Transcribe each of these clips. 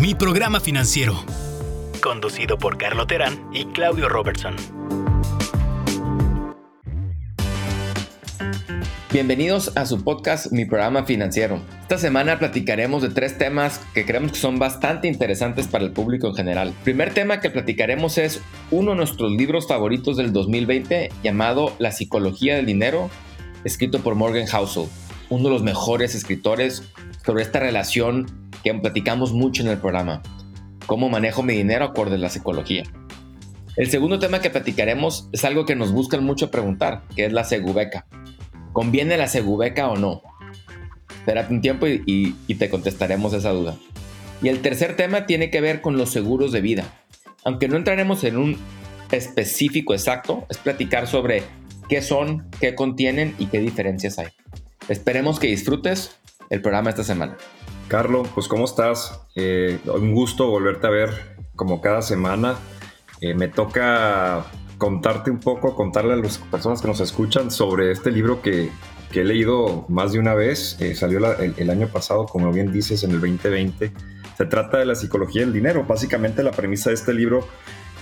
Mi programa financiero. Conducido por Carlo Terán y Claudio Robertson. Bienvenidos a su podcast Mi programa financiero. Esta semana platicaremos de tres temas que creemos que son bastante interesantes para el público en general. El primer tema que platicaremos es uno de nuestros libros favoritos del 2020 llamado La psicología del dinero, escrito por Morgan Housel, uno de los mejores escritores sobre esta relación que platicamos mucho en el programa. Cómo manejo mi dinero acorde a la psicología. El segundo tema que platicaremos es algo que nos buscan mucho preguntar, que es la segubeca. ¿Conviene la segubeca o no? Espérate un tiempo y, y te contestaremos esa duda. Y el tercer tema tiene que ver con los seguros de vida. Aunque no entraremos en un específico exacto, es platicar sobre qué son, qué contienen y qué diferencias hay. Esperemos que disfrutes el programa esta semana. Carlos, pues ¿cómo estás? Eh, un gusto volverte a ver como cada semana. Eh, me toca contarte un poco, contarle a las personas que nos escuchan sobre este libro que, he leído más de una vez. Eh, salió el, año pasado, como bien dices, en el 2020. Se trata de la psicología del dinero. Básicamente la premisa de este libro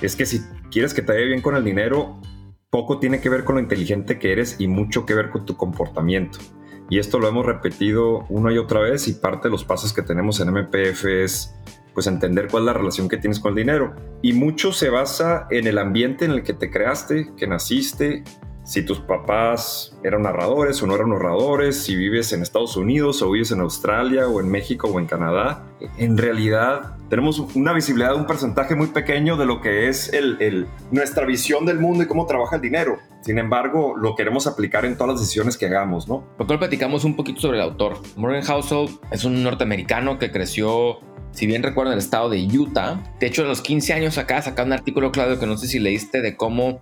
es que si quieres que te vaya bien con el dinero, poco tiene que ver con lo inteligente que eres y mucho que ver con tu comportamiento. Y esto lo hemos repetido una y otra vez y parte de los pasos que tenemos en MPF es pues entender cuál es la relación que tienes con el dinero. Y mucho se basa en el ambiente en el que te creaste, que naciste, si tus papás eran narradores o no eran narradores, si vives en Estados Unidos o vives en Australia o en México o en Canadá. En realidad tenemos una visibilidad un porcentaje muy pequeño de lo que es el, nuestra visión del mundo y cómo trabaja el dinero. Sin embargo, lo queremos aplicar en todas las decisiones que hagamos, ¿no? Doctor, platicamos un poquito sobre el autor. Morgan Housel es un norteamericano que creció si bien recuerdo, en el estado de Utah. De hecho, a los 15 años acá sacaba un artículo, Claudio, que no sé si leíste, de cómo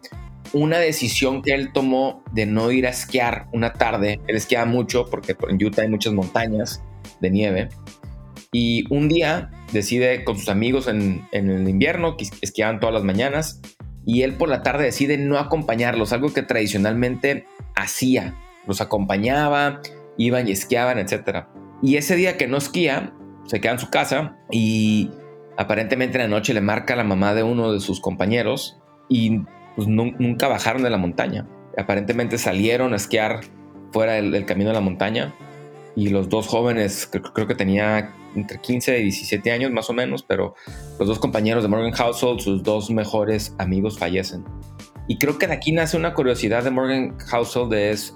una decisión que él tomó de no ir a esquiar una tarde. Él esquiaba mucho porque en Utah hay muchas montañas de nieve. Y un día decide con sus amigos en, el invierno, que esquiaban todas las mañanas, y él por la tarde decide no acompañarlos, algo que tradicionalmente hacía. Los acompañaba, iban y esquiaban, etc. Y ese día que no esquía, se queda en su casa y aparentemente en la noche le marca la mamá de uno de sus compañeros y pues nunca bajaron de la montaña. Aparentemente salieron a esquiar fuera del, camino de la montaña y los dos jóvenes, creo, que tenía entre 15 y 17 años más o menos, pero los dos compañeros de Morgan Household, sus dos mejores amigos fallecen. Y creo que de aquí nace una curiosidad de Morgan Household es,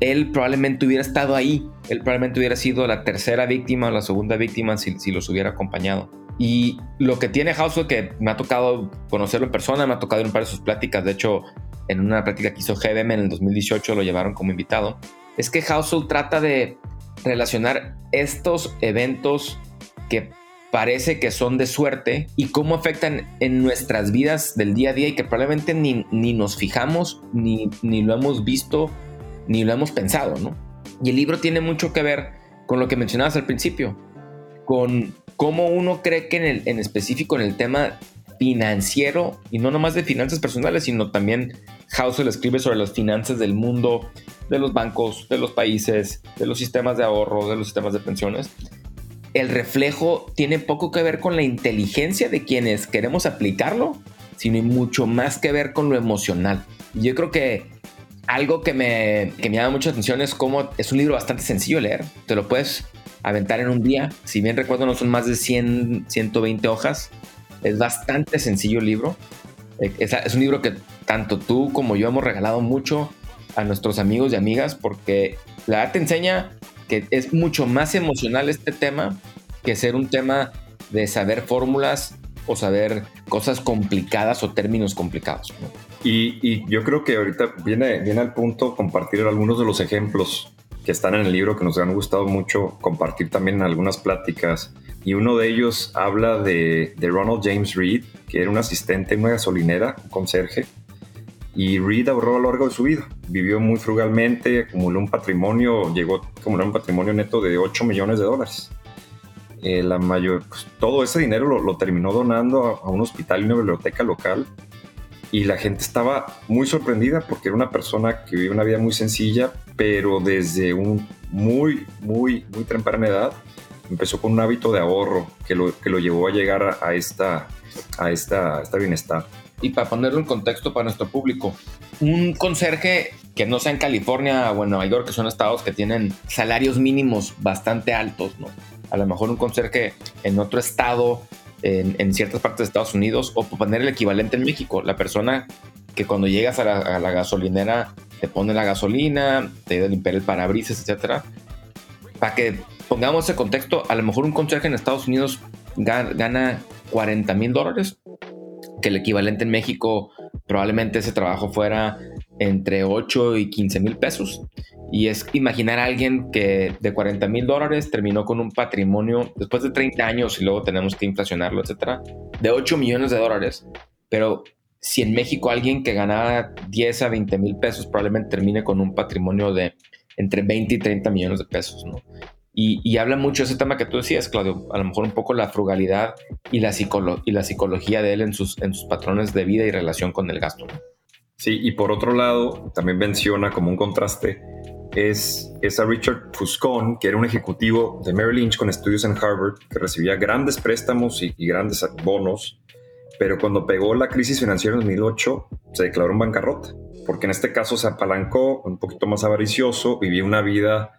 él probablemente hubiera estado ahí, él probablemente hubiera sido la tercera víctima o la segunda víctima si, si los hubiera acompañado. Y lo que tiene Housel, que me ha tocado conocerlo en persona, me ha tocado en un par de sus pláticas, de hecho, en una plática que hizo GBM en el 2018 lo llevaron como invitado, es que Housel trata de relacionar estos eventos que parece que son de suerte y cómo afectan en nuestras vidas del día a día y que probablemente ni, ni nos fijamos, ni, ni lo hemos visto, ni lo hemos pensado, ¿no? Y el libro tiene mucho que ver con lo que mencionabas al principio, con cómo uno cree que en, el, en específico en el tema financiero, y no nomás de finanzas personales, sino también Housel escribe sobre las finanzas del mundo, de los bancos, de los países, de los sistemas de ahorro, de los sistemas de pensiones. El reflejo tiene poco que ver con la inteligencia de quienes queremos aplicarlo, sino mucho más que ver con lo emocional. Yo creo que algo que me, que me llama mucha atención es cómo es un libro bastante sencillo de leer. Te lo puedes aventar en un día. Si bien recuerdo, no son más de 100, 120 hojas. Es bastante sencillo el libro. Eh, es, un libro que tanto tú como yo hemos regalado mucho a nuestros amigos y amigas porque la verdad te enseña que es mucho más emocional este tema que ser un tema de saber fórmulas o saber cosas complicadas o términos complicados. Y, y, yo creo que ahorita viene, viene al punto compartir algunos de los ejemplos que están en el libro que nos han gustado mucho compartir también algunas pláticas. Y uno de ellos habla de, de Ronald James Reed, que era un asistente en una gasolinera, un conserje. Y Reed ahorró a lo largo de su vida. Vivió muy frugalmente, acumuló un patrimonio, llegó a acumular un patrimonio neto de 8 millones de dólares. Eh, la mayor, pues, todo ese dinero lo, lo terminó donando a, a, un hospital y una biblioteca local y la gente estaba muy sorprendida porque era una persona que vive una vida muy sencilla, pero desde un muy, muy, muy temprana edad empezó con un hábito de ahorro que lo, que lo llevó a llegar a, esta, a esta, a esta bienestar. Y para ponerlo en contexto para nuestro público, un conserje que no sea en California o en Nueva York, que son estados que tienen salarios mínimos bastante altos, ¿no? A lo mejor un conserje en otro estado, en, ciertas partes de Estados Unidos, o poner el equivalente en México, la persona que cuando llegas a la, gasolinera te pone la gasolina, te ayuda a limpiar el parabrisas, etcétera. Para que pongamos ese contexto, a lo mejor un conserje en Estados Unidos gana 40 mil dólares que el equivalente en México probablemente ese trabajo fuera entre 8 y 15 mil pesos. Y es imaginar a alguien que de 40 mil dólares terminó con un patrimonio después de 30 años y luego tenemos que inflacionarlo, etcétera, de 8 millones de dólares. Pero si en México alguien que ganaba 10 a 20 mil pesos probablemente termine con un patrimonio de entre 20 y 30 millones de pesos, ¿no? Y, habla mucho ese tema que tú decías, Claudio, a lo mejor un poco la frugalidad y la, y la psicología de él en sus, en sus patrones de vida y relación con el gasto. Sí, y por otro lado, también menciona como un contraste, es, es a Richard Fuscon, que era un ejecutivo de Merrill Lynch con estudios en Harvard, que recibía grandes préstamos y, y grandes bonos, pero cuando pegó la crisis financiera en 2008, se declaró en bancarrota, porque en este caso se apalancó, un poquito más avaricioso, vivía una vida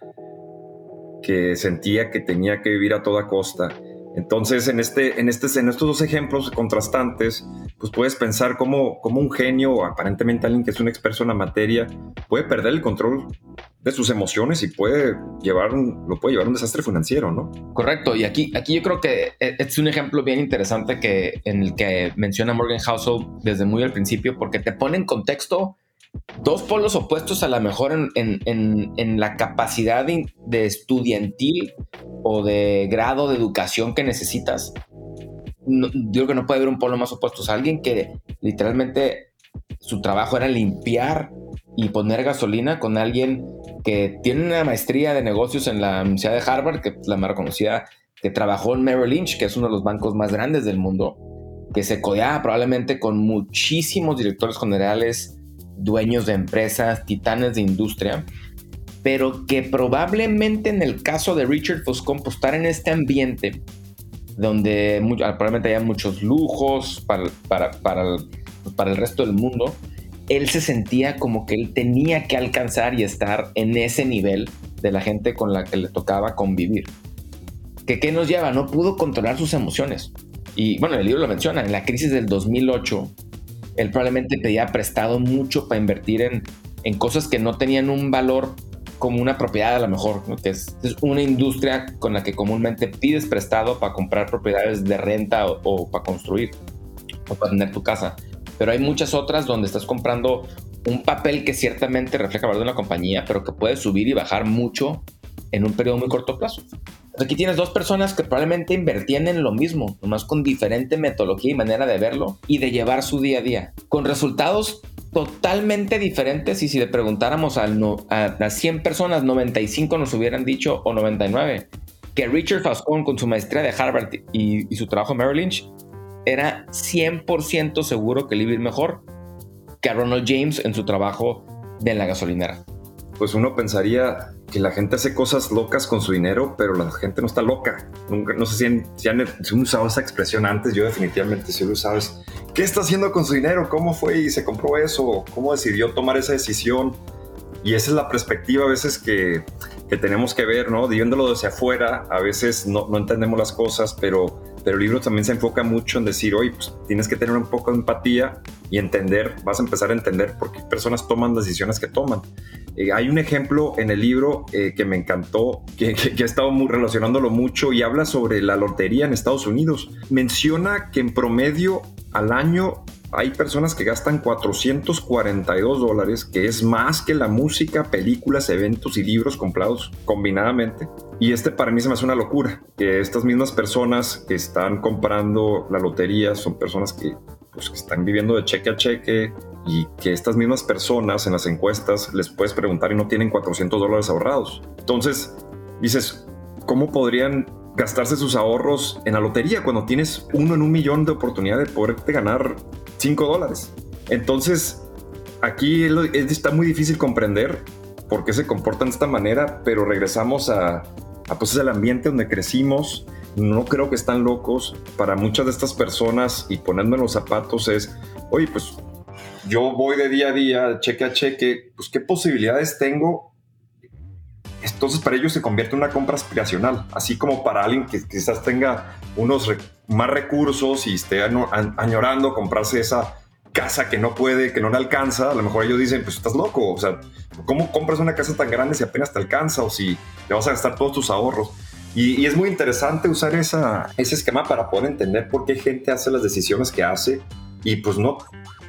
que sentía que tenía que vivir a toda costa. Entonces, en, este, en, este, en estos dos ejemplos contrastantes, pues puedes pensar cómo, cómo un genio o aparentemente alguien que es un experto en la materia puede perder el control de sus emociones y puede llevar un, lo puede llevar a un desastre financiero, ¿no? Correcto. Y aquí, aquí yo creo que e, es un ejemplo bien interesante que, en el que menciona Morgan Housel desde muy al principio, porque te pone en contexto dos polos opuestos a lo mejor en, la capacidad de, estudiantil o de grado de educación que necesitas. yo creo que no puede haber un polo más opuesto. O alguien que literalmente su trabajo era limpiar y poner gasolina con alguien que tiene una maestría de negocios en la Universidad de Harvard, que es la más reconocida, que trabajó en Merrill Lynch, que es uno de los bancos más grandes del mundo, que se codeaba probablemente con muchísimos directores generales dueños de empresas, titanes de industria, pero que probablemente en el caso de Richard Foscon, pues estar en este ambiente donde probablemente haya muchos lujos para, para, para, para el resto del mundo, él se sentía como que él tenía que alcanzar y estar en ese nivel de la gente con la que le tocaba convivir. ¿Que ¿Qué nos lleva? No pudo controlar sus emociones. Y bueno, el libro lo menciona, en la crisis del 2008, él probablemente pedía prestado mucho para invertir en, en cosas que no tenían un valor como una propiedad a lo mejor, que es, una industria con la que comúnmente pides prestado para comprar propiedades de renta o, para construir o para tener tu casa. Pero hay muchas otras donde estás comprando un papel que ciertamente refleja el valor de una compañía, pero que puede subir y bajar mucho en un periodo muy corto plazo. Aquí tienes dos personas que probablemente invertían en lo mismo, nomás con diferente metodología y manera de verlo y de llevar su día a día, con resultados totalmente diferentes y si le preguntáramos a, a, 100 personas, 95 nos hubieran dicho o 99 que Richard Fascon con su maestría de Harvard y, su trabajo en Merrill Lynch era 100% seguro que iba a ir mejor que Ronald James en su trabajo de la gasolinera pues uno pensaría que la gente hace cosas locas con su dinero, pero la gente no está loca. Nunca, no sé si, si han, usado esa expresión antes, yo definitivamente sí lo sabes. ¿Qué está haciendo con su dinero? ¿Cómo fue y se compró eso? ¿Cómo decidió tomar esa decisión? Y esa es la perspectiva a veces que, que tenemos que ver, ¿no? Viéndolo desde afuera, a veces no entendemos las cosas, pero pero el libro también se enfoca mucho en decir, oye, pues tienes que tener un poco de empatía y entender, vas a empezar a entender por qué personas toman decisiones que toman. Eh, hay un ejemplo en el libro eh, que me encantó, que, que, he estado muy relacionándolo mucho y habla sobre la lotería en Estados Unidos. Menciona que en promedio al año hay personas que gastan 442 dólares, que es más que la música, películas, eventos y libros comprados combinadamente. Y este para mí se me hace una locura, que estas mismas personas que están comprando la lotería son personas que, pues, que están viviendo de cheque a cheque y que estas mismas personas en las encuestas les puedes preguntar y no tienen 400 dólares ahorrados. Entonces, dices, ¿cómo podrían gastarse sus ahorros en la lotería cuando tienes uno en un millón de oportunidad de poderte ganar 5 dólares. Entonces, aquí está muy difícil comprender por qué se comportan de esta manera, pero regresamos a, Ah, pues es el ambiente donde crecimos, no creo que están locos. Para muchas de estas personas, y ponerme los zapatos es, oye, pues yo voy de día a día, cheque a cheque, pues qué posibilidades tengo. Entonces para ellos se convierte en una compra aspiracional, así como para alguien que quizás tenga unos más recursos y esté añorando comprarse esa casa que no puede, que no le alcanza, a lo mejor ellos dicen, pues estás loco, o sea, ¿cómo compras una casa tan grande si apenas te alcanza o si te vas a gastar todos tus ahorros? Y, es muy interesante usar esa, ese esquema para poder entender por qué gente hace las decisiones que hace y pues no,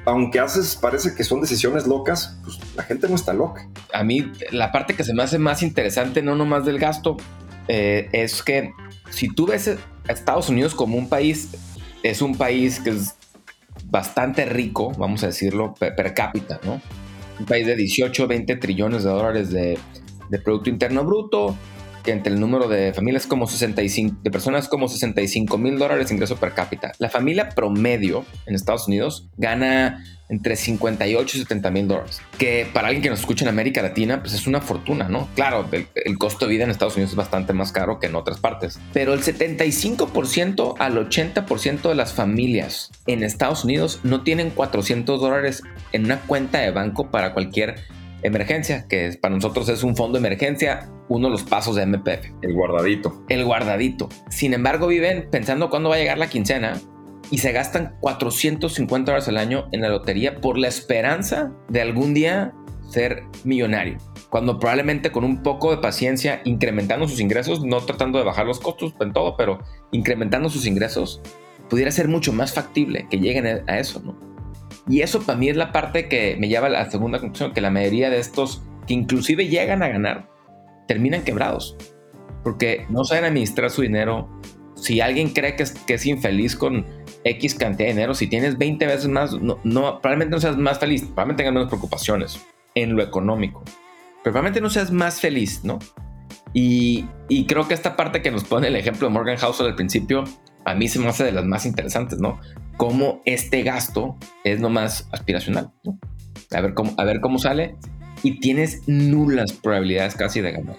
aunque haces, parece que son decisiones locas, pues la gente no está loca. A mí la parte que se me hace más interesante, no nomás del gasto, eh, es que si tú ves a Estados Unidos como un país, es un país que es bastante rico, vamos a decirlo, per, cápita, ¿no? Un país de 18, 20 trillones de dólares de, de Producto Interno Bruto, que entre el número de familias como 65, de personas como 65 mil dólares de ingreso per cápita. La familia promedio en Estados Unidos gana entre 58 y 70 mil dólares, que para alguien que nos escucha en América Latina, pues es una fortuna, ¿no? Claro, el, el, costo de vida en Estados Unidos es bastante más caro que en otras partes, pero el 75% al 80% de las familias en Estados Unidos no tienen 400 dólares en una cuenta de banco para cualquier emergencia, que para nosotros es un fondo de emergencia, uno de los pasos de MPF. El guardadito. El guardadito. Sin embargo, viven pensando cuándo va a llegar la quincena y se gastan 450 dólares al año en la lotería por la esperanza de algún día ser millonario. Cuando probablemente con un poco de paciencia, incrementando sus ingresos, no tratando de bajar los costos en todo, pero incrementando sus ingresos, pudiera ser mucho más factible que lleguen a eso, ¿no? Y eso para mí es la parte que me lleva a la segunda conclusión, que la mayoría de estos que inclusive llegan a ganar, terminan quebrados, porque no saben administrar su dinero. Si alguien cree que es, que es infeliz con X cantidad de dinero, si tienes 20 veces más, no, probablemente no seas más feliz, probablemente tengas menos preocupaciones en lo económico, pero probablemente no seas más feliz, ¿no? Y, y creo que esta parte que nos pone el ejemplo de Morgan Housel al principio, a mí se me hace de las más interesantes, ¿no? Cómo este gasto es nomás aspiracional. A ver cómo, a ver cómo sale y tienes nulas probabilidades casi de ganar.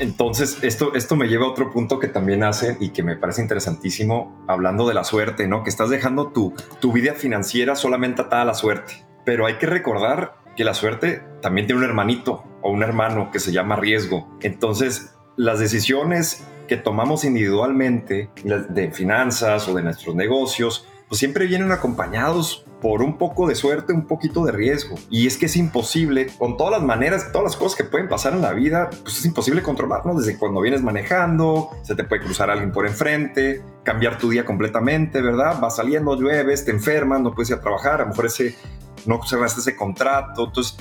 Entonces, esto, esto me lleva a otro punto que también hace y que me parece interesantísimo, hablando de la suerte, ¿no? Que estás dejando tu, tu vida financiera solamente atada a la suerte. Pero hay que recordar que la suerte también tiene un hermanito o un hermano que se llama riesgo. Entonces, las decisiones que tomamos individualmente de finanzas o de nuestros negocios, pues siempre vienen acompañados por un poco de suerte, un poquito de riesgo. Y es que es imposible, con todas las maneras, todas las cosas que pueden pasar en la vida, pues es imposible controlarlo. Desde cuando vienes manejando, se te puede cruzar alguien por enfrente, cambiar tu día completamente, ¿verdad? Vas saliendo, llueves, te enfermas, no puedes ir a trabajar, a lo mejor ese, no cerraste ese contrato. Entonces,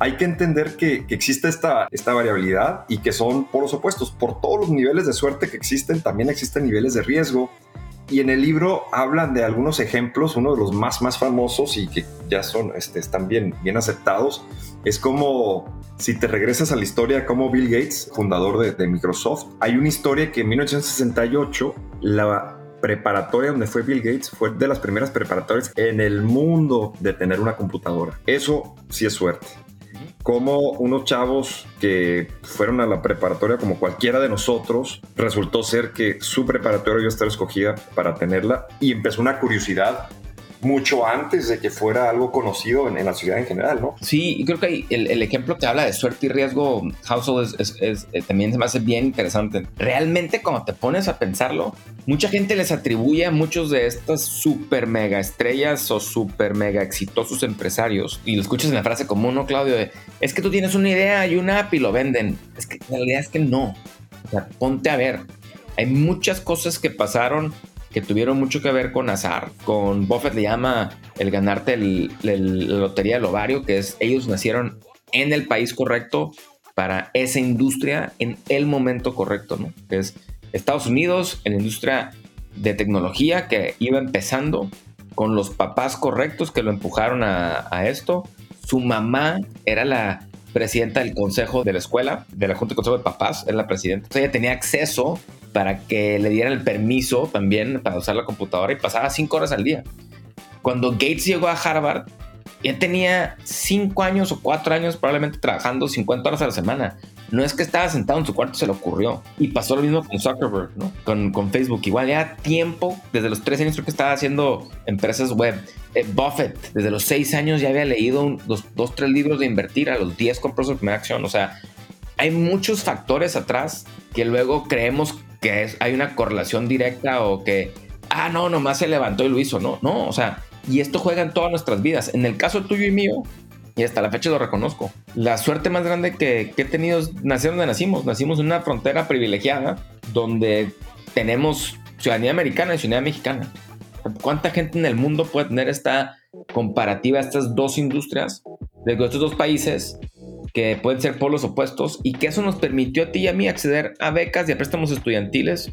hay que entender que, existe esta, esta variabilidad y que son por los opuestos. Por todos los niveles de suerte que existen, también existen niveles de riesgo. Y en el libro hablan de algunos ejemplos, uno de los más, más famosos y que ya son, este, están bien, bien aceptados, es como si te regresas a la historia como Bill Gates, fundador de, de Microsoft, hay una historia que en 1968 la preparatoria donde fue Bill Gates fue de las primeras preparatorias en el mundo de tener una computadora. Eso sí es suerte como unos chavos que fueron a la preparatoria como cualquiera de nosotros, resultó ser que su preparatoria iba a estar escogida para tenerla y empezó una curiosidad mucho antes de que fuera algo conocido en, la ciudad en general, ¿no? Sí, creo que el, ejemplo que habla de suerte y riesgo, Household, es, eh, también se me hace bien interesante. Realmente, cuando te pones a pensarlo, mucha gente les atribuye a muchos de estas super mega estrellas o super mega exitosos empresarios, y lo escuchas en la frase común, ¿no, Claudio? es que tú tienes una idea y una app y lo venden. Es que la realidad es que no. O sea, ponte a ver. Hay muchas cosas que pasaron que tuvieron mucho que ver con azar. Con Buffett le llama el ganarte la lotería del ovario, que es ellos nacieron en el país correcto para esa industria en el momento correcto, ¿no? Que es Estados Unidos, en la industria de tecnología que iba empezando con los papás correctos que lo empujaron a esto. Su mamá era la presidenta del consejo de la escuela, de la Junta de Consejo de Papás, era la presidenta. Entonces ella tenía acceso para que le dieran el permiso también para usar la computadora y pasaba cinco horas al día. Cuando Gates llegó a Harvard, ya tenía cinco años o cuatro años probablemente trabajando 50 horas a la semana. No es que estaba sentado en su cuarto, se le ocurrió. Y pasó lo mismo con Zuckerberg, ¿no? Con, Facebook. Igual ya tiempo, desde los tres años creo que estaba haciendo empresas web. Eh, Buffett, desde los seis años ya había leído dos, dos, tres libros de invertir, a los diez compró su primera acción. O sea, hay muchos factores atrás que luego creemos que es, hay una correlación directa o que, ah, no, nomás se levantó y lo hizo. No, no, o sea, y esto juega en todas nuestras vidas. En el caso tuyo y mío, y hasta la fecha lo reconozco. La suerte más grande que, he tenido es nacer donde nacimos. Nacimos en una frontera privilegiada donde tenemos ciudadanía americana y ciudadanía mexicana. ¿Cuánta gente en el mundo puede tener esta comparativa, estas dos industrias de estos dos países que pueden ser polos opuestos y que eso nos permitió a ti y a mí acceder a becas y a préstamos estudiantiles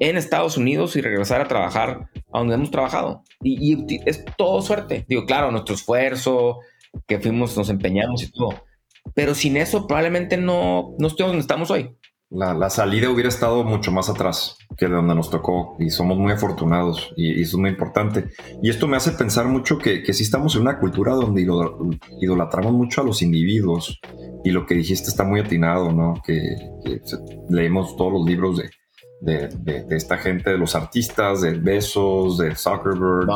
en Estados Unidos y regresar a trabajar a donde hemos trabajado. Y, y es todo suerte. Digo, claro, nuestro esfuerzo, que fuimos, nos empeñamos y todo. Pero sin eso probablemente no, no estemos donde estamos hoy. La, salida hubiera estado mucho más atrás que de donde nos tocó y somos muy afortunados y, eso es muy importante. Y esto me hace pensar mucho que, que sí estamos en una cultura donde idolatramos mucho a los individuos y lo que dijiste está muy atinado, ¿no? Que, leemos todos los libros de, de, de, esta gente, de los artistas, de Besos, de Zuckerberg.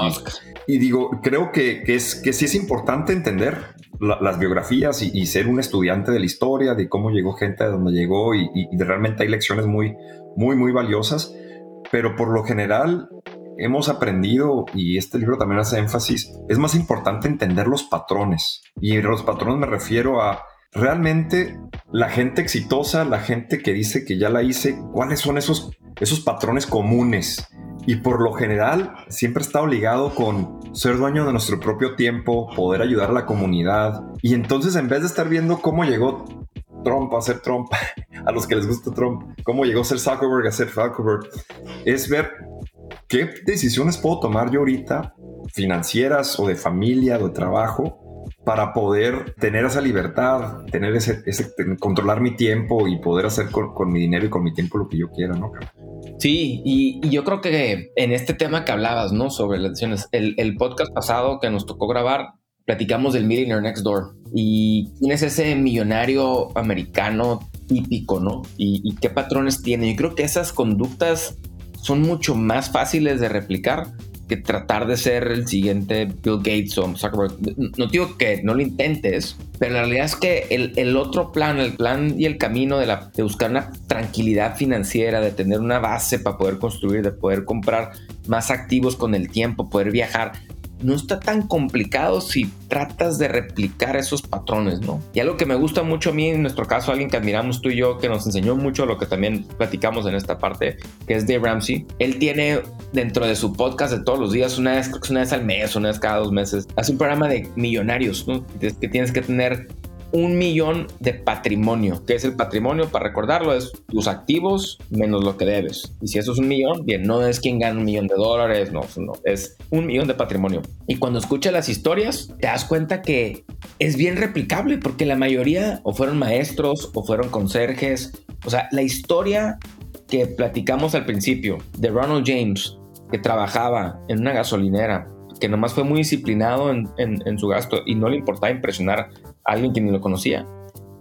Y, digo, creo que, que, es, que sí es importante entender las biografías y, ser un estudiante de la historia, de cómo llegó gente a donde llegó y, realmente hay lecciones muy, muy, muy valiosas. Pero por lo general hemos aprendido, y este libro también hace énfasis, es más importante entender los patrones. Y los patrones me refiero a realmente la gente exitosa, la gente que dice que ya la hice, cuáles son esos, esos patrones comunes. Y por lo general siempre está ligado con ser dueño de nuestro propio tiempo, poder ayudar a la comunidad. Y entonces en vez de estar viendo cómo llegó Trump a ser Trump, a los que les gusta Trump, cómo llegó a ser Zuckerberg a ser Zuckerberg, es ver qué decisiones puedo tomar yo ahorita, financieras o de familia o de trabajo, para poder tener esa libertad, tener ese, controlar mi tiempo y poder hacer con, mi dinero y con mi tiempo lo que yo quiera, ¿no? Sí, y, yo creo que en este tema que hablabas, ¿no? Sobre las decisiones, el, podcast pasado que nos tocó grabar, platicamos del Millionaire Next Door y quién es ese millonario americano típico, ¿no? Y, y qué patrones tiene. Yo creo que esas conductas son mucho más fáciles de replicar que tratar de ser el siguiente Bill Gates o Zuckerberg. No digo que no lo intentes, pero la realidad es que el, el otro plan, el plan y el camino de, la, de buscar una tranquilidad financiera, de tener una base para poder construir, de poder comprar más activos con el tiempo, poder viajar, no está tan complicado si tratas de replicar esos patrones, ¿no? Y algo que me gusta mucho a mí, en nuestro caso, alguien que admiramos tú y yo, que nos enseñó mucho lo que también platicamos en esta parte, que es Dave Ramsey. Él tiene dentro de su podcast de todos los días, una vez, una vez al mes, una vez cada dos meses, hace un programa de millonarios, ¿no? Que tienes que tener un millón de patrimonio. ¿Qué es el patrimonio? Para recordarlo, es tus activos menos lo que debes. Y si eso es un millón, bien, no es quien gana un millón de dólares, no, no, es un millón de patrimonio. Y cuando escuchas las historias, te das cuenta que es bien replicable porque la mayoría o fueron maestros o fueron conserjes. O sea, la historia que platicamos al principio de Ronald James, que trabajaba en una gasolinera, que nomás fue muy disciplinado en, en su gasto y no le importaba impresionar alguien que ni lo conocía,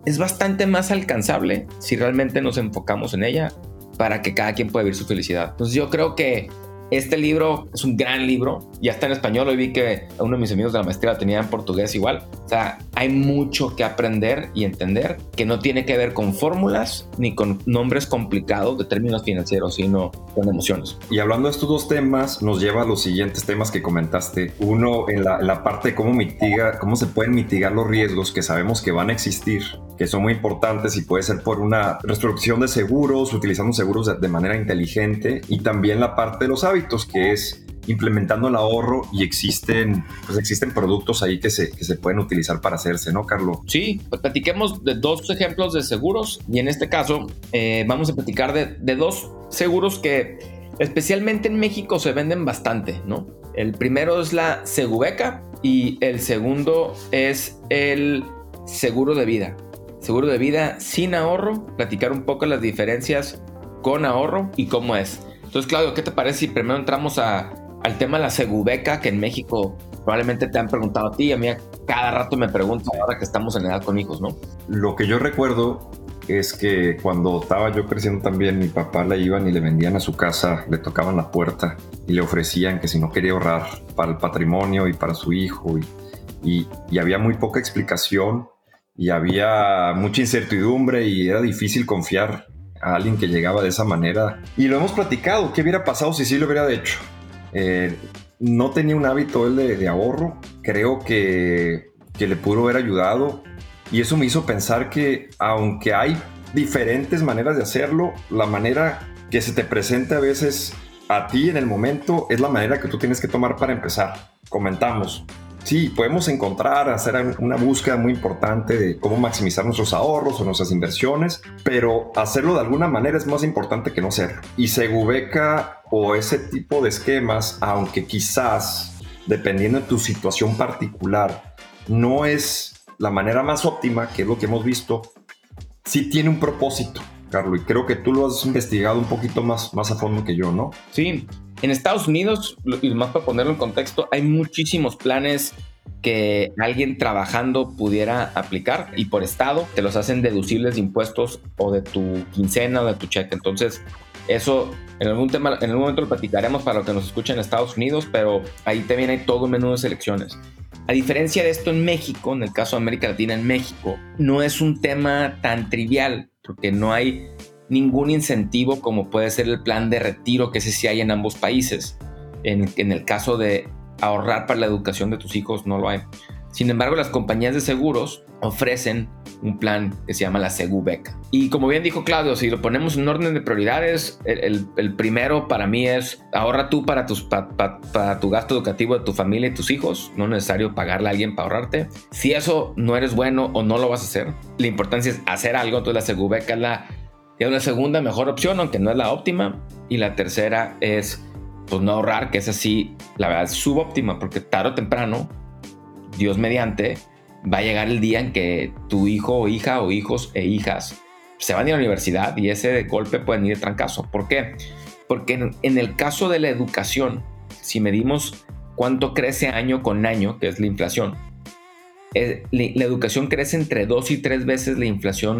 es bastante más alcanzable si realmente nos enfocamos en ella para que cada quien pueda vivir su felicidad. Entonces yo creo que este libro es un gran libro, ya está en español, hoy vi que uno de mis amigos de la maestría lo tenía en portugués igual. O sea, hay mucho que aprender y entender que no tiene que ver con fórmulas ni con nombres complicados de términos financieros, sino con emociones. Y hablando de estos dos temas, nos lleva a los siguientes temas que comentaste. Uno, en la, parte de cómo mitiga, cómo se pueden mitigar los riesgos que sabemos que van a existir, que son muy importantes y puede ser por una reestructuración de seguros, utilizando seguros de, de manera inteligente y también la parte de los hábitos que es implementando el ahorro y existen, pues existen productos ahí que se, que se pueden utilizar para hacerse, ¿no, Carlos? Sí, pues platiquemos de dos ejemplos de seguros y en este caso eh, vamos a platicar de, de, dos seguros que especialmente en México se venden bastante, ¿no? El primero es la Segubeca y el segundo es el seguro de vida. Seguro de vida sin ahorro, platicar un poco las diferencias con ahorro y cómo es. Entonces, Claudio, ¿qué te parece si primero entramos a, al tema de la segubeca, que en México probablemente te han preguntado a ti, a mí cada rato me preguntan ahora que estamos en edad con hijos, ¿no? Lo que yo recuerdo es que cuando estaba yo creciendo también, mi papá le iban y le vendían a su casa, le tocaban la puerta y le ofrecían que si no quería ahorrar para el patrimonio y para su hijo y, y, había muy poca explicación y había mucha incertidumbre y era difícil confiar a alguien que llegaba de esa manera. Y lo hemos platicado, ¿qué hubiera pasado si sí lo hubiera hecho? Eh, no tenía un hábito él de, de ahorro, creo que, que le pudo haber ayudado y eso me hizo pensar que aunque hay diferentes maneras de hacerlo, la manera que se te presenta a veces a ti en el momento es la manera que tú tienes que tomar para empezar. Comentamos. Sí, podemos encontrar, hacer una búsqueda muy importante de cómo maximizar nuestros ahorros o nuestras inversiones, pero hacerlo de alguna manera es más importante que no ser. Y Segubeca o ese tipo de esquemas, aunque quizás, dependiendo de tu situación particular, no es la manera más óptima, que es lo que hemos visto, sí tiene un propósito, Carlos, y creo que tú lo has investigado un poquito más, más a fondo que yo, ¿no? Sí, en Estados Unidos, y más para ponerlo en contexto, hay muchísimos planes que alguien trabajando pudiera aplicar y por estado te los hacen deducibles de impuestos o de tu quincena o de tu cheque. Entonces, eso en algún, tema, en algún momento lo platicaremos para los que nos escuchen en Estados Unidos, pero ahí también hay todo un menú de selecciones. A diferencia de esto en México, en el caso de América Latina en México, no es un tema tan trivial porque no hay ningún incentivo como puede ser el plan de retiro que ese sí hay en ambos países. En, en el caso de ahorrar para la educación de tus hijos no lo hay. Sin embargo, las compañías de seguros ofrecen un plan que se llama la Segubeca. Y como bien dijo Claudio, si lo ponemos en orden de prioridades, el, primero para mí es ahorra tú para, tus, para tu gasto educativo de tu familia y tus hijos. No es necesario pagarle a alguien para ahorrarte. Si eso no eres bueno o no lo vas a hacer, la importancia es hacer algo. Entonces la Segubeca es la, es la segunda mejor opción, aunque no es la óptima. Y la tercera es pues no ahorrar, que es así, la verdad subóptima, porque tarde o temprano, Dios mediante, va a llegar el día en que tu hijo o hija o hijos e hijas se van a ir a la universidad y ese golpe pueden ir de trancazo. ¿Por qué? Porque en, el caso de la educación, si medimos cuánto crece año con año, que es la inflación, eh, la educación crece entre dos y tres veces la inflación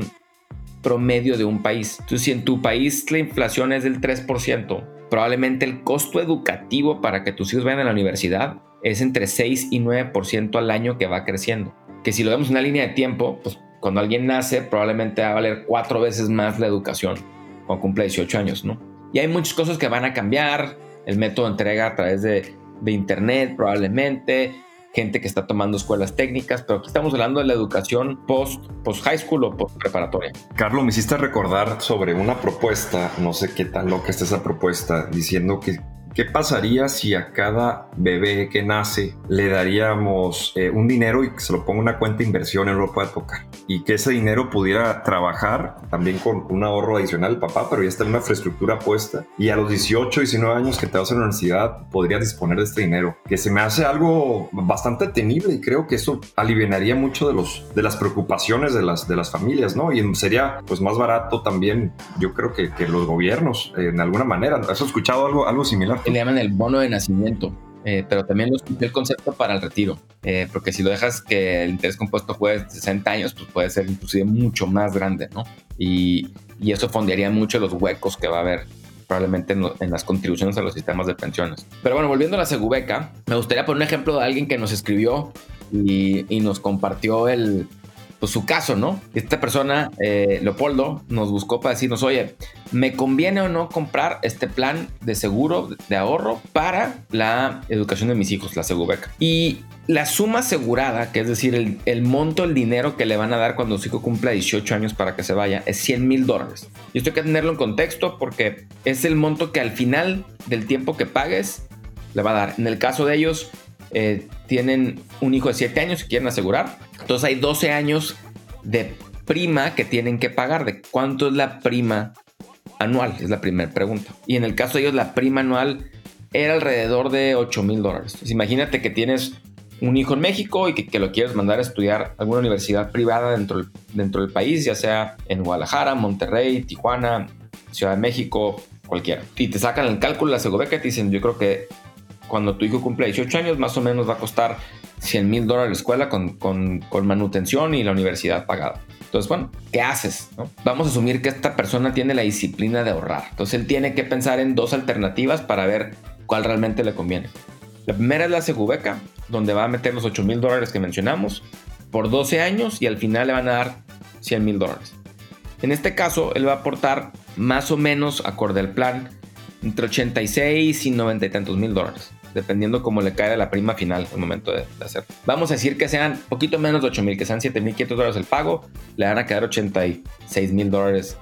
promedio de un país. Entonces, si en tu país la inflación es del 3%, probablemente el costo educativo para que tus hijos vayan a la universidad es entre 6 y 9% al año que va creciendo que si lo vemos en una línea de tiempo, pues cuando alguien nace probablemente va a valer cuatro veces más la educación cuando cumple 18 años, ¿no? Y hay muchas cosas que van a cambiar, el método de entrega a través de, de internet probablemente, gente que está tomando escuelas técnicas, pero aquí estamos hablando de la educación post, post high school o post preparatoria. Carlos, me hiciste recordar sobre una propuesta, no sé qué tan loca está esa propuesta, diciendo que ¿Qué pasaría si a cada bebé que nace le daríamos eh, un dinero y que se lo ponga una cuenta de inversión no lo pueda tocar? Y que ese dinero pudiera trabajar también con un ahorro adicional del papá, pero ya está en una infraestructura puesta. Y a los 18, 19 años que te vas a la universidad, podrías disponer de este dinero. Que se me hace algo bastante temible y creo que eso aliviaría mucho de, los, de las preocupaciones de las, de las familias, ¿no? Y sería pues más barato también, yo creo que, que los gobiernos, eh, en alguna manera. ¿Has escuchado algo, algo similar? Le llaman el bono de nacimiento. Eh, pero también lo el concepto para el retiro, eh, porque si lo dejas que el interés compuesto juegue 60 años, pues puede ser inclusive mucho más grande, ¿no? Y, y eso fondearía mucho los huecos que va a haber probablemente en, las contribuciones a los sistemas de pensiones. Pero bueno, volviendo a la Segubeca, me gustaría poner un ejemplo de alguien que nos escribió y, y nos compartió el, pues, su caso, ¿no? Esta persona, eh, Leopoldo, nos buscó para decirnos, oye, ¿me conviene o no comprar este plan de seguro de ahorro para la educación de mis hijos, la Segubeca? Y la suma asegurada, que es decir, el, el, monto, el dinero que le van a dar cuando su hijo cumpla 18 años para que se vaya, es 100 mil dólares. Y esto hay que tenerlo en contexto porque es el monto que al final del tiempo que pagues le va a dar. En el caso de ellos, eh, tienen un hijo de 7 años que quieren asegurar. Entonces hay 12 años de prima que tienen que pagar. ¿De cuánto es la prima anual? Es la primera pregunta. Y en el caso de ellos, la prima anual era alrededor de 8 mil dólares. imagínate que tienes un hijo en México y que, lo quieres mandar a estudiar a alguna universidad privada dentro, dentro del país, ya sea en Guadalajara, Monterrey, Tijuana, Ciudad de México, cualquiera. Y te sacan el cálculo la Segobeca y te dicen, yo creo que cuando tu hijo cumple 18 años, más o menos va a costar 100 mil dólares la escuela con, con, con, manutención y la universidad pagada. Entonces, bueno, ¿qué haces? Vamos a asumir que esta persona tiene la disciplina de ahorrar. Entonces, él tiene que pensar en dos alternativas para ver cuál realmente le conviene. La primera es la Segubeca, donde va a meter los 8 mil dólares que mencionamos por 12 años y al final le van a dar 100 mil dólares. En este caso, él va a aportar más o menos, acorde al plan, entre 86 y 90 y tantos mil dólares, dependiendo cómo le cae la prima final al momento de, hacer. Vamos a decir que sean poquito menos de 8 mil, que sean 7 mil 500 dólares el pago, le van a quedar 86 mil dólares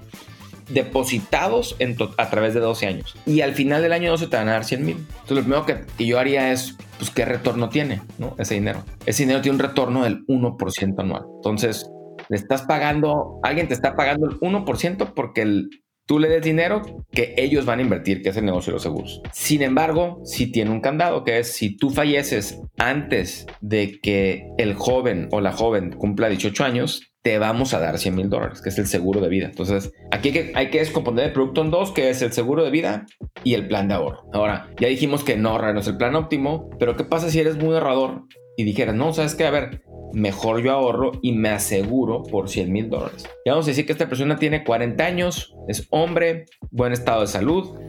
depositados a través de 12 años. Y al final del año 12 te van a dar 100 mil. Entonces lo primero que, yo haría es, pues, ¿qué retorno tiene ¿no? ese dinero? Ese dinero tiene un retorno del 1% anual. Entonces, le estás pagando, alguien te está pagando el 1% porque el, tú le des dinero que ellos van a invertir, que es el negocio de los seguros. Sin embargo, si tiene un candado, que es si tú falleces antes de que el joven o la joven cumpla 18 años, te vamos a dar 100 mil dólares, que es el seguro de vida. Entonces, aquí hay que, hay que descomponer el producto en dos, que es el seguro de vida y el plan de ahorro. Ahora, ya dijimos que no ahorrar no es el plan óptimo, pero ¿qué pasa si eres muy ahorrador y dijeras, no, sabes qué, a ver, mejor yo ahorro y me aseguro por 100 mil dólares. Y vamos a decir que esta persona tiene 40 años, es hombre, buen estado de salud.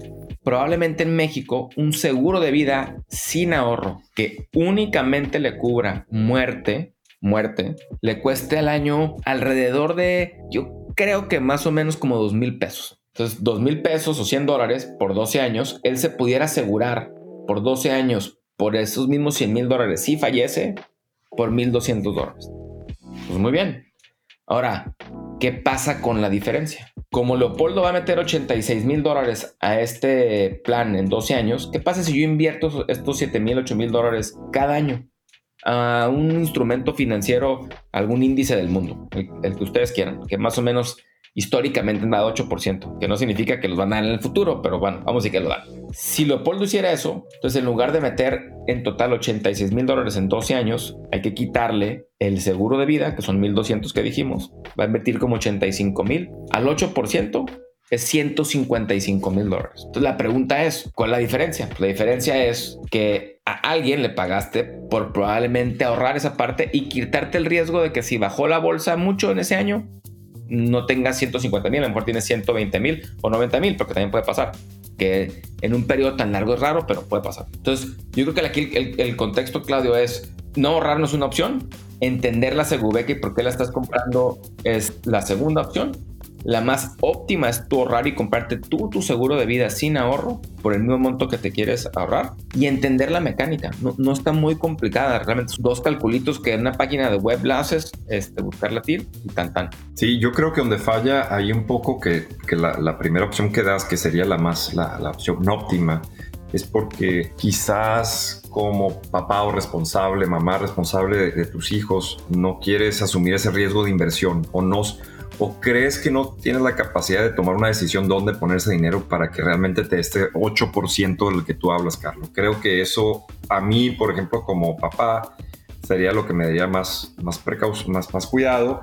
Probablemente en México un seguro de vida sin ahorro que únicamente le cubra muerte, muerte, le cueste al año alrededor de, yo creo que más o menos como 2 mil pesos. Entonces, 2 mil pesos o 100 dólares por 12 años, él se pudiera asegurar por 12 años por esos mismos 100 mil dólares si fallece por 1.200 dólares. Pues muy bien. Ahora, ¿qué pasa con la diferencia? Como Leopoldo va a meter 86 mil dólares a este plan en 12 años, ¿qué pasa si yo invierto estos 7 mil, 8 mil dólares cada año a un instrumento financiero, algún índice del mundo, el, que ustedes quieran, que más o menos históricamente han dado 8%, que no significa que los van a dar en el futuro, pero bueno, vamos a decir que lo dan. Si Leopoldo hiciera eso, entonces en lugar de meter en total 86 mil dólares en 12 años, hay que quitarle el seguro de vida, que son 1.200 que dijimos, va a invertir como 85 mil al 8%. Es 155 mil dólares. Entonces la pregunta es, ¿cuál es la diferencia? la diferencia es que a alguien le pagaste por probablemente ahorrar esa parte y quitarte el riesgo de que si bajó la bolsa mucho en ese año, no tengas 150 mil, a lo mejor tienes 120 mil o 90 mil, porque también puede pasar. Que en un periodo tan largo es raro, pero puede pasar. Entonces, yo creo que aquí el, contexto, Claudio, es no ahorrar no es una opción, entender la Segubeca y por qué la estás comprando es la segunda opción la más óptima es tu ahorrar y comprarte tú tu seguro de vida sin ahorro por el mismo monto que te quieres ahorrar y entender la mecánica. No, está muy complicada, realmente dos calculitos que en una página de web la haces, este, buscar la TIR y tan tan. Sí, yo creo que donde falla hay un poco que, la, primera opción que das, que sería la más, la, opción óptima, es porque quizás como papá o responsable, mamá responsable de, de, tus hijos, no quieres asumir ese riesgo de inversión o no, ¿O crees que no tienes la capacidad de tomar una decisión dónde poner ese dinero para que realmente te esté 8% del que tú hablas, Carlos? Creo que eso a mí, por ejemplo, como papá, sería lo que me daría más, más, más, más cuidado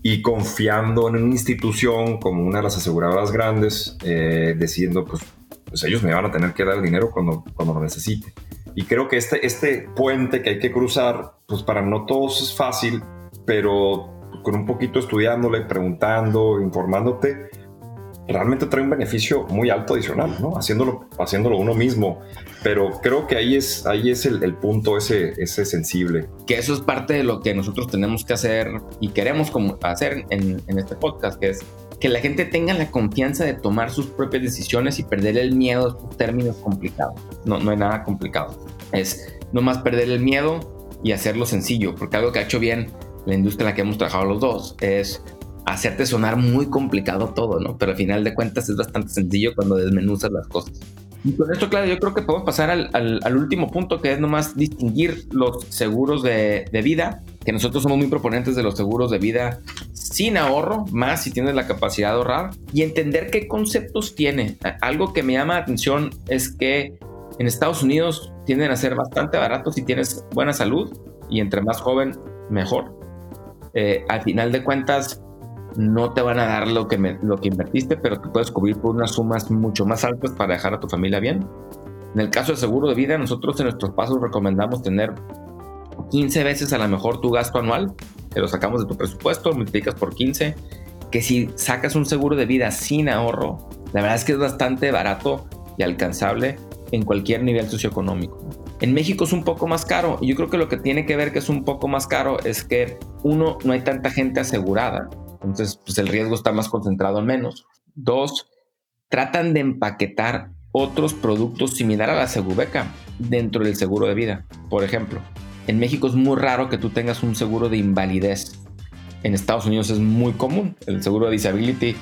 y confiando en una institución como una de las aseguradoras grandes, eh, diciendo, pues, pues ellos me van a tener que dar el dinero cuando, cuando lo necesite. Y creo que este, este puente que hay que cruzar, pues para no todos es fácil, pero con un poquito estudiándole, preguntando, informándote, realmente trae un beneficio muy alto adicional, ¿no? Haciéndolo, haciéndolo uno mismo. Pero creo que ahí es, ahí es el, punto ese, ese sensible. Que eso es parte de lo que nosotros tenemos que hacer y queremos como hacer en, este podcast, que es que la gente tenga la confianza de tomar sus propias decisiones y perder el miedo a estos términos complicados. No, no hay nada complicado. Es nomás perder el miedo y hacerlo sencillo, porque algo que ha hecho bien la industria en la que hemos trabajado los dos, es hacerte sonar muy complicado todo, ¿no? Pero al final de cuentas es bastante sencillo cuando desmenuzas las cosas. Y con esto, claro, yo creo que podemos pasar al, al, último punto, que es nomás distinguir los seguros de, de, vida, que nosotros somos muy proponentes de los seguros de vida sin ahorro, más si tienes la capacidad de ahorrar, y entender qué conceptos tiene. Algo que me llama la atención es que en Estados Unidos tienden a ser bastante baratos si tienes buena salud, y entre más joven, mejor. Eh, al final de cuentas no te van a dar lo que, lo que invertiste, pero te puedes cubrir por unas sumas mucho más altas para dejar a tu familia bien. En el caso de seguro de vida, nosotros en nuestros pasos recomendamos tener como 15 veces a lo mejor tu gasto anual, que lo sacamos de tu presupuesto, multiplicas por 15, que si sacas un seguro de vida sin ahorro, la verdad es que es bastante barato y alcanzable en cualquier nivel socioeconómico. En México es un poco más caro y yo creo que lo que tiene que ver que es un poco más caro es que uno, no hay tanta gente asegurada, entonces pues el riesgo está más concentrado en menos. Dos, tratan de empaquetar otros productos similares a la Segubeca dentro del seguro de vida. Por ejemplo, en México es muy raro que tú tengas un seguro de invalidez. En Estados Unidos es muy común. El seguro de disability,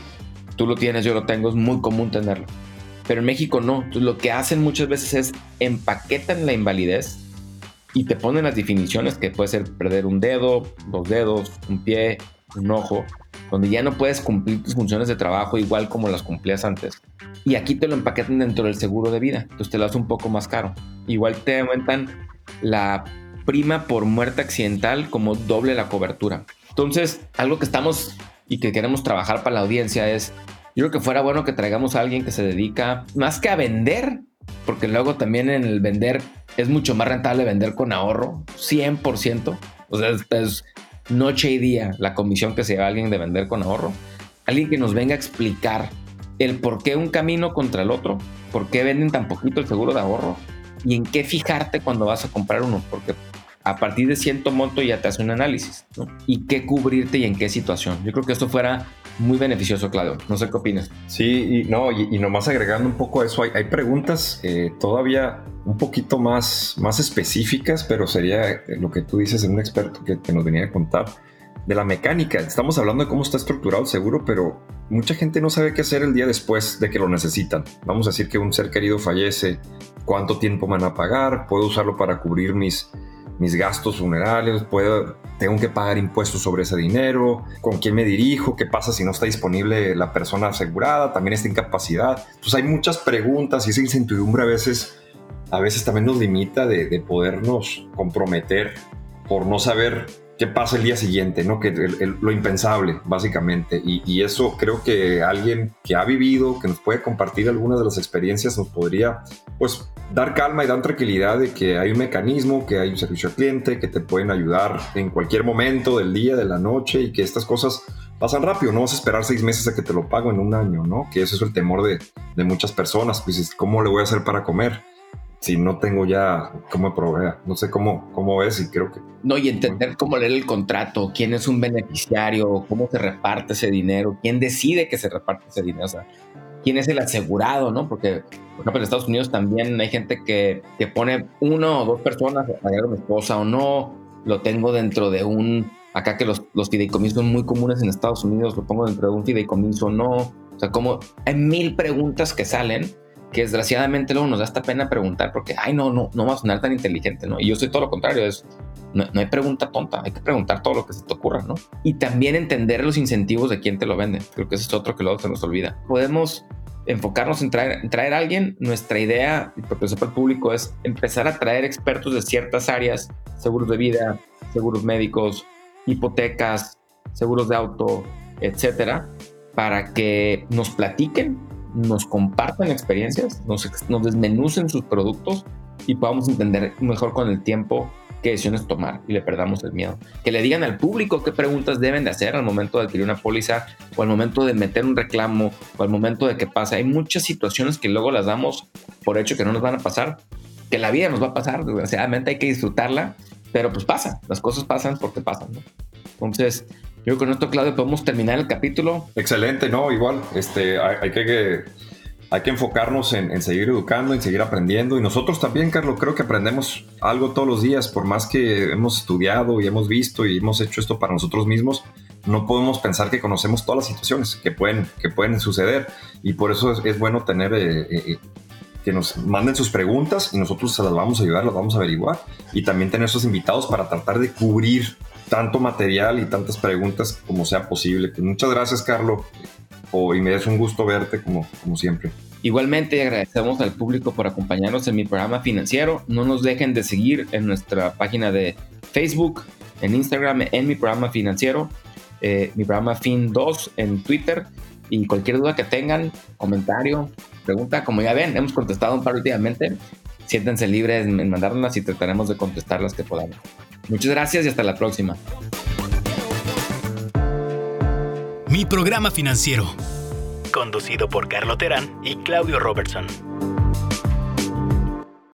tú lo tienes, yo lo tengo, es muy común tenerlo pero en México no. Entonces, lo que hacen muchas veces es empaquetan la invalidez y te ponen las definiciones que puede ser perder un dedo, dos dedos, un pie, un ojo, donde ya no puedes cumplir tus funciones de trabajo igual como las cumplías antes. Y aquí te lo empaquetan dentro del seguro de vida, entonces te lo hace un poco más caro. Igual te aumentan la prima por muerte accidental como doble la cobertura. Entonces, algo que estamos y que queremos trabajar para la audiencia es yo creo que fuera bueno que traigamos a alguien que se dedica más que a vender, porque luego también en el vender es mucho más rentable vender con ahorro, 100%. O sea, es, noche y día la comisión que se lleva alguien de vender con ahorro. Alguien que nos venga a explicar el por qué un camino contra el otro, por qué venden tan poquito el seguro de ahorro y en qué fijarte cuando vas a comprar uno, porque a partir de cierto monto ya te hace un análisis, ¿no? Y qué cubrirte y en qué situación. Yo creo que esto fuera muy beneficioso, Claudio. No sé qué opinas. Sí, y no, y, nomás agregando un poco a eso, hay, preguntas eh, todavía un poquito más, más específicas, pero sería lo que tú dices en un experto que, que nos venía a contar de la mecánica. Estamos hablando de cómo está estructurado el seguro, pero mucha gente no sabe qué hacer el día después de que lo necesitan. Vamos a decir que un ser querido fallece, cuánto tiempo me van a pagar, puedo usarlo para cubrir mis mis gastos funerales, puedo, tengo que pagar impuestos sobre ese dinero, con quién me dirijo, qué pasa si no está disponible la persona asegurada, también esta incapacidad. Entonces hay muchas preguntas y esa incertidumbre a veces, a veces también nos limita de, de podernos comprometer por no saber qué pasa el día siguiente, ¿no? Que lo impensable, básicamente. Y, y, eso creo que alguien que ha vivido, que nos puede compartir algunas de las experiencias, nos podría, pues, dar calma y dar tranquilidad de que hay un mecanismo, que hay un servicio al cliente, que te pueden ayudar en cualquier momento del día, de la noche y que estas cosas pasan rápido. No vas a esperar seis meses a que te lo pago en un año, ¿no? Que eso es el temor de, de muchas personas. Pues, ¿cómo le voy a hacer para comer? Si no tengo ya cómo proveer. No sé cómo, cómo es y creo que... No, y entender cómo leer el contrato, quién es un beneficiario, cómo se reparte ese dinero, quién decide que se reparte ese dinero, o sea, quién es el asegurado, ¿no? Porque, por ejemplo, en Estados Unidos también hay gente que, que pone uno o dos personas, a mi esposa o no, lo tengo dentro de un... Acá que los, los fideicomisos son muy comunes en Estados Unidos, lo pongo dentro de un fideicomiso o no. O sea, como hay mil preguntas que salen que desgraciadamente luego nos da esta pena preguntar porque, ay, no, no, no va a sonar tan inteligente, ¿no? Y yo soy todo lo contrario, es, no, hay pregunta tonta, hay que preguntar todo lo que se te ocurra, ¿no? Y también entender los incentivos de quién te lo vende, creo que eso es otro que luego se nos olvida. Podemos enfocarnos en traer, traer a alguien, nuestra idea, y eso para el público, es empezar a traer expertos de ciertas áreas, seguros de vida, seguros médicos, hipotecas, seguros de auto, etcétera, para que nos platiquen nos compartan experiencias, nos, nos desmenucen sus productos y podamos entender mejor con el tiempo qué decisiones tomar y le perdamos el miedo. Que le digan al público qué preguntas deben de hacer al momento de adquirir una póliza o al momento de meter un reclamo o al momento de que pasa. Hay muchas situaciones que luego las damos por hecho que no nos van a pasar, que la vida nos va a pasar, desgraciadamente hay que disfrutarla, pero pues pasa, las cosas pasan porque pasan. Entonces, yo con esto, Claudio, podemos terminar el capítulo. Excelente, no, igual, este, hay, que, hay que enfocarnos en, seguir educando, en seguir aprendiendo. Y nosotros también, Carlos, creo que aprendemos algo todos los días, por más que hemos estudiado y hemos visto y hemos hecho esto para nosotros mismos, no podemos pensar que conocemos todas las situaciones que pueden, que pueden suceder. Y por eso es, bueno tener... Eh, eh, eh, que nos manden sus preguntas y nosotros se las vamos a ayudar, las vamos a averiguar y también tener esos invitados para tratar de cubrir tanto material y tantas preguntas como sea posible. Pues muchas gracias, Carlos, y me es un gusto verte como, siempre. Igualmente agradecemos al público por acompañarnos en mi programa financiero. No nos dejen de seguir en nuestra página de Facebook, en Instagram, en mi programa financiero, eh, mi programa Fin2 en Twitter. Y cualquier duda que tengan, comentario, pregunta, como ya ven, hemos contestado un par últimamente siéntense libres en mandarlas y trataremos de contestar las que podamos. Muchas gracias y hasta la próxima. Mi programa financiero, conducido por Carlo Terán y Claudio Robertson.